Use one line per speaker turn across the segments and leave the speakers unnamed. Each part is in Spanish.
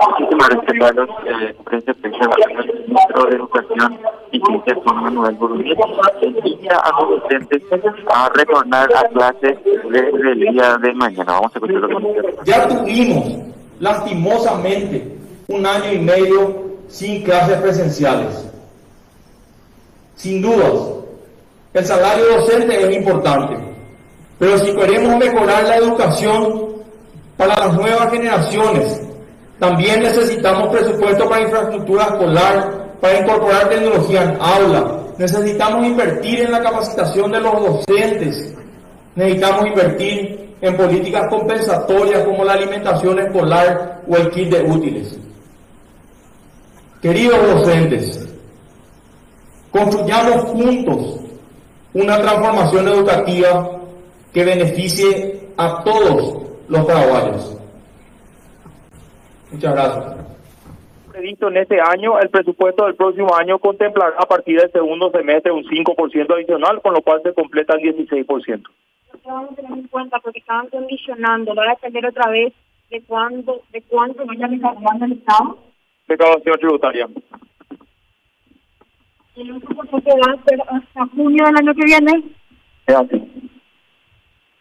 Muchísimas gracias, Carlos. Eh, Prensa el ministro de Educación y Ciencias, Juan Manuel Burundi, invita a los docentes a retornar a clases desde el día de mañana. Vamos a escuchar lo que dice.
Ya tuvimos, lastimosamente, un año y medio sin clases presenciales. Sin dudas, el salario docente es importante, pero si queremos mejorar la educación para las nuevas generaciones, también necesitamos presupuesto para infraestructura escolar, para incorporar tecnología en aula. Necesitamos invertir en la capacitación de los docentes. Necesitamos invertir en políticas compensatorias como la alimentación escolar o el kit de útiles. Queridos docentes, construyamos juntos una transformación educativa que beneficie a todos los paraguayos. Muchas gracias.
Previsto en este año, el presupuesto del próximo año contemplará a partir del segundo semestre un 5% adicional, con lo cual se completa el 16%.
Vamos a tener en cuenta porque estaban condicionando, va a depender otra vez de cuándo, de cuánto vaya recaudando el Estado.
Recaudación tributaria.
Y el 1% va a ser hasta junio del año que viene.
Es así.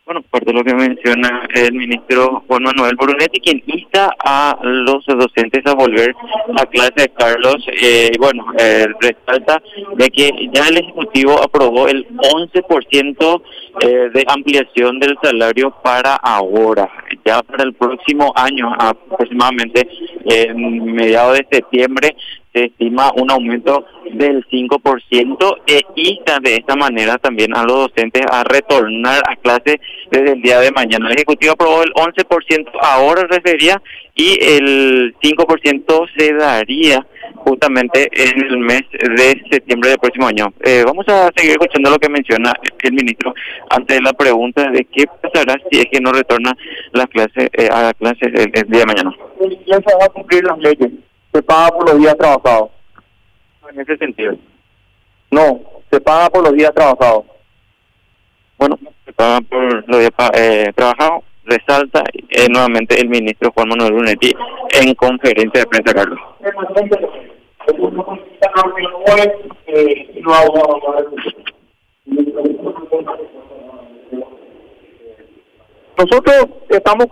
Bueno, por de lo que menciona el ministro Juan Manuel Brunetti, quien insta a los docentes a volver a clase, Carlos, eh, bueno, eh, resalta de que ya el Ejecutivo aprobó el 11% eh, de ampliación del salario para ahora, ya para el próximo año, aproximadamente en mediados de septiembre, se estima un aumento del 5% e insta de esta manera también a los docentes a retornar a clase desde el día de mañana. El Ejecutivo aprobó el 11%, ahora refería, y el 5% se daría justamente en el mes de septiembre del próximo año. Eh, vamos a seguir escuchando lo que menciona el ministro ante la pregunta de qué pasará si es que no retorna las clases eh, a las clases el, el, día de mañana.
¿Quién se a cumplir las leyes? Se paga por los días trabajados.
En ese sentido.
No, se paga por los días trabajados.
Bueno, se paga por los días eh, trabajados, resalta eh, nuevamente el ministro Juan Manuel Brunetti en conferencia de prensa, Carlos.
Nosotros estamos,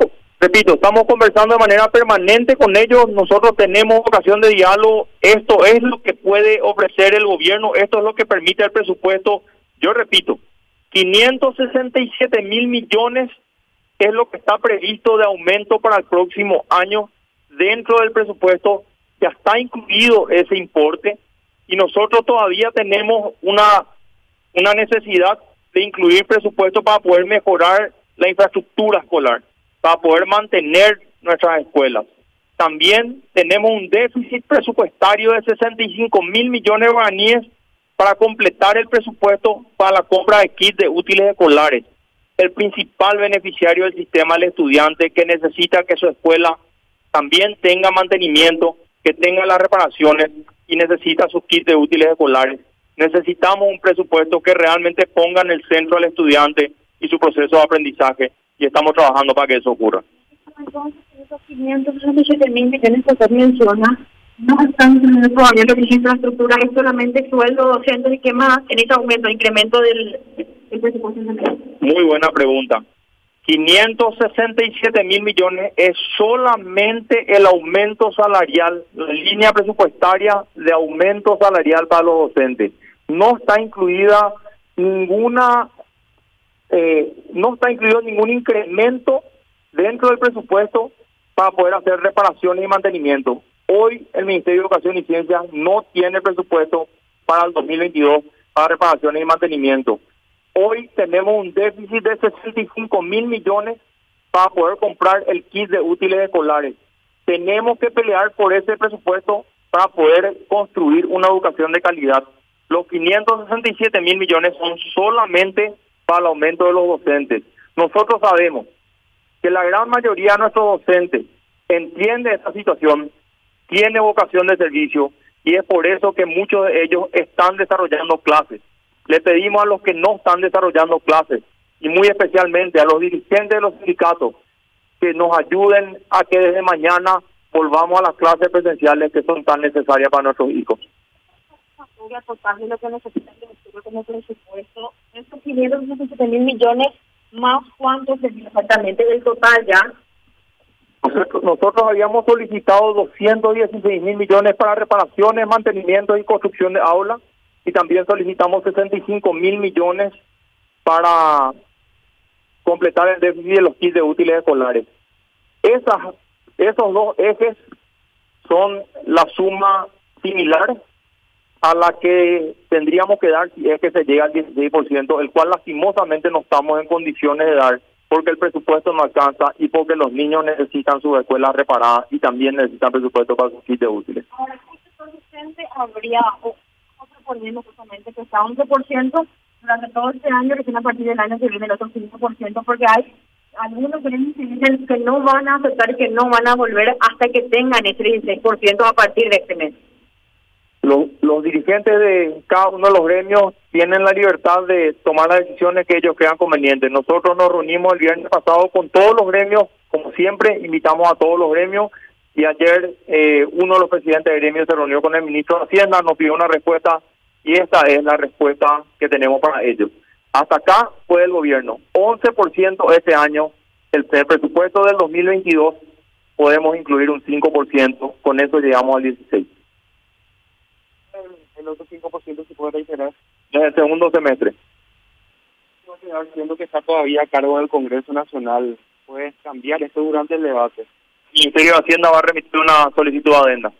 estamos conversando de manera permanente con ellos, nosotros tenemos ocasión de diálogo, esto es lo que puede ofrecer el gobierno, esto es lo que permite el presupuesto, yo repito, 567 mil millones es lo que está previsto de aumento para el próximo año dentro del presupuesto, ya está incluido ese importe y nosotros todavía tenemos una, una necesidad de incluir presupuesto para poder mejorar la infraestructura escolar, para poder mantener nuestras escuelas. También tenemos un déficit presupuestario de 65 mil millones de guaraníes para completar el presupuesto para la compra de kits de útiles escolares. El principal beneficiario del sistema es el estudiante que necesita que su escuela también tenga mantenimiento, que tenga las reparaciones y necesita sus kits de útiles escolares. Necesitamos un presupuesto que realmente ponga en el centro al estudiante y su proceso de aprendizaje y estamos trabajando para que eso ocurra.
Entonces, esos 567 mil millones que menciona no están todavía lo que es infraestructura, es solamente sueldo docente y qué más en ese aumento, incremento del, del presupuesto.
Muy buena pregunta. 567 mil millones es solamente el aumento salarial, la línea presupuestaria de aumento salarial para los docentes. No está incluida ninguna, eh, no está incluido ningún incremento dentro del presupuesto para poder hacer reparaciones y mantenimiento. Hoy el Ministerio de Educación y Ciencia no tiene presupuesto para el 2022 para reparaciones y mantenimiento. Hoy tenemos un déficit de 65 mil millones para poder comprar el kit de útiles escolares. Tenemos que pelear por ese presupuesto para poder construir una educación de calidad. Los 567 mil millones son solamente para el aumento de los docentes. Nosotros sabemos que la gran mayoría de nuestros docentes entiende esta situación, tiene vocación de servicio y es por eso que muchos de ellos están desarrollando clases. Le pedimos a los que no están desarrollando clases y muy especialmente a los dirigentes de los sindicatos que nos ayuden a que desde mañana volvamos a las clases presenciales que son tan necesarias para nuestros hijos.
De lo que necesita el Ministerio como presupuesto, estos 567 mil millones, más cuántos exactamente del total ya.
Nosotros habíamos solicitado 216 mil millones para reparaciones, mantenimiento y construcción de aulas y también solicitamos 65 mil millones para completar el déficit de los kits de útiles escolares. Esas, esos dos ejes son la suma similar a la que tendríamos que dar si es que se llega al 16%, el cual lastimosamente no estamos en condiciones de dar porque el presupuesto no alcanza y porque los niños necesitan sus escuelas reparadas y también necesitan presupuesto para sus kits útiles.
Ahora, ¿qué habría poniendo justamente que está 11% durante todo este año, recién a partir del año que viene el otro 5%, porque hay algunos que que no van a aceptar y que no van a volver hasta que tengan ese 16% a partir de este mes.
Los, los dirigentes de cada uno de los gremios tienen la libertad de tomar las decisiones que ellos crean convenientes. Nosotros nos reunimos el viernes pasado con todos los gremios, como siempre, invitamos a todos los gremios y ayer eh, uno de los presidentes de gremios se reunió con el ministro de Hacienda, nos pidió una respuesta y esta es la respuesta que tenemos para ellos. Hasta acá fue el gobierno, 11% este año, el, presupuesto del 2022 podemos incluir un 5%, con eso llegamos al 16%.
El otro 5% se puede reiterar.
En el segundo semestre.
Siendo que está todavía a cargo del Congreso Nacional, ¿puedes cambiar esto durante el debate?
El Ministerio de Hacienda va a remitir una solicitud de adenda.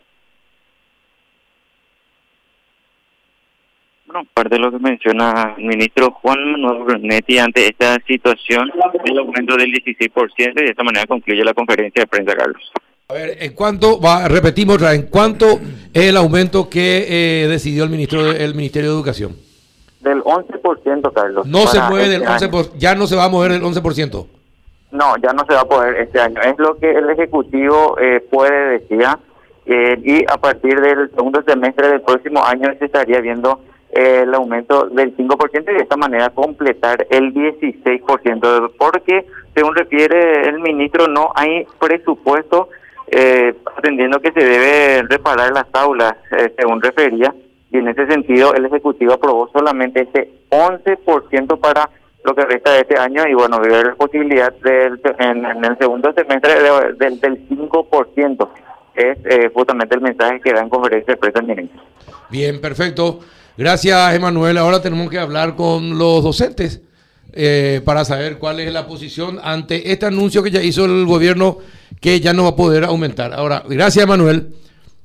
Bueno, parte de lo que menciona el ministro Juan Manuel Brunetti ante esta situación, el aumento del 16%, y de esta manera concluye la conferencia de prensa, Carlos.
A ver, ¿en cuánto, va, repetimos ¿en cuánto es el aumento que eh, decidió el ministro el Ministerio de Educación?
Del 11%, Carlos.
No se mueve del 11%, este ya no se va a mover el 11%.
No, ya no se va a poder este año. Es lo que el Ejecutivo eh, puede decir. Eh, y a partir del segundo semestre del próximo año se estaría viendo el aumento del 5% y de esta manera completar el 16%, porque según refiere el ministro no hay presupuesto eh, atendiendo que se debe reparar las aulas, eh, según refería, y en ese sentido el Ejecutivo aprobó solamente ese 11% para lo que resta de este año y bueno, ver la posibilidad del, en, el segundo semestre del, del 5%. Es eh, justamente el mensaje que da en conferencia de prensa
Bien, perfecto. Gracias, Emanuel. Ahora tenemos que hablar con los docentes eh, para saber cuál es la posición ante este anuncio que ya hizo el gobierno que ya no va a poder aumentar. Ahora, gracias, Emanuel.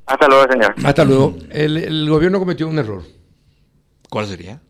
Hasta luego, señor.
Hasta luego. El, el gobierno cometió un error.
¿Cuál sería?